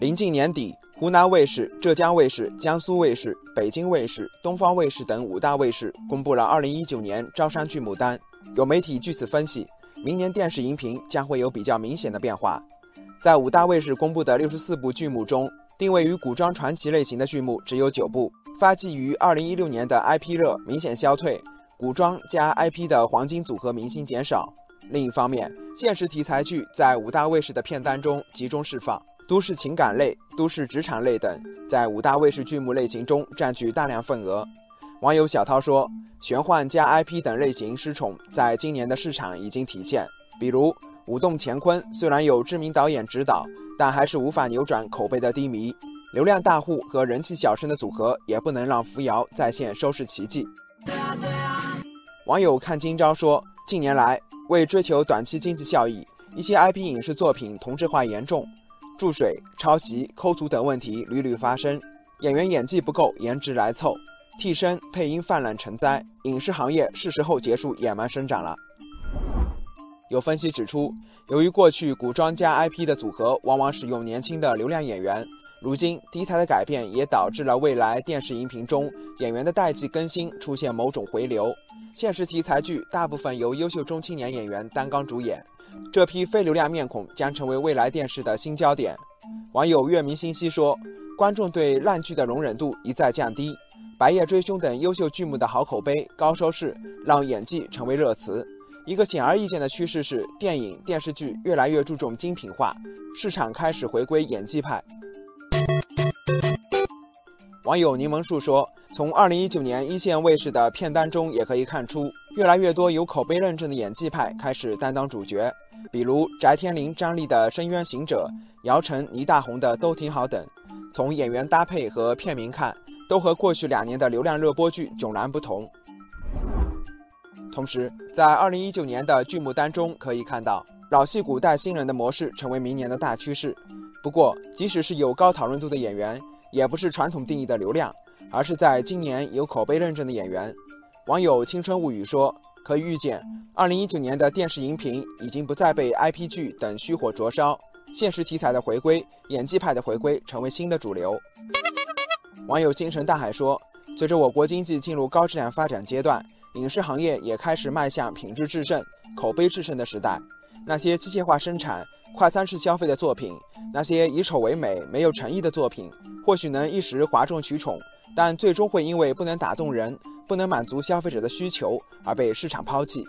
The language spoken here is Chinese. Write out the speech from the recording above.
临近年底，湖南卫视、浙江卫视、江苏卫视、北京卫视、东方卫视等五大卫视公布了2019年招商剧目单。有媒体据此分析，明年电视荧屏将会有比较明显的变化。在五大卫视公布的64部剧目中，定位于古装传奇类型的剧目只有九部。发迹于2016年的 IP 热明显消退，古装加 IP 的黄金组合明星减少。另一方面，现实题材剧在五大卫视的片单中集中释放。都市情感类、都市职场类等，在五大卫视剧目类型中占据大量份额。网友小涛说：“玄幻加 IP 等类型失宠，在今年的市场已经体现。比如《舞动乾坤》，虽然有知名导演指导，但还是无法扭转口碑的低迷。流量大户和人气小生的组合，也不能让扶摇再现收视奇迹。”网友看今朝说：“近年来，为追求短期经济效益，一些 IP 影视作品同质化严重。”注水、抄袭、抠图等问题屡屡发生，演员演技不够，颜值来凑，替身、配音泛滥成灾，影视行业是时候结束野蛮生长了。有分析指出，由于过去古装加 IP 的组合往往使用年轻的流量演员，如今题材的改变也导致了未来电视荧屏中演员的代际更新出现某种回流。现实题材剧大部分由优秀中青年演员担纲主演。这批非流量面孔将成为未来电视的新焦点。网友月明星稀说：“观众对烂剧的容忍度一再降低，《白夜追凶》等优秀剧目的好口碑、高收视，让演技成为热词。一个显而易见的趋势是，电影、电视剧越来越注重精品化，市场开始回归演技派。”网友柠檬树说：“从2019年一线卫视的片单中也可以看出。”越来越多有口碑认证的演技派开始担当主角，比如翟天临、张丽的《深渊行者》，姚晨、倪大红的《都挺好》等。从演员搭配和片名看，都和过去两年的流量热播剧迥然不同。同时，在2019年的剧目单中可以看到，老戏骨带新人的模式成为明年的大趋势。不过，即使是有高讨论度的演员，也不是传统定义的流量，而是在今年有口碑认证的演员。网友青春物语说：“可以预见，二零一九年的电视荧屏已经不再被 IP 剧等虚火灼烧，现实题材的回归、演技派的回归成为新的主流。”网友星辰大海说：“随着我国经济进入高质量发展阶段，影视行业也开始迈向品质制胜、口碑制胜的时代。那些机械化生产、快餐式消费的作品，那些以丑为美、没有诚意的作品，或许能一时哗众取宠，但最终会因为不能打动人。”不能满足消费者的需求而被市场抛弃。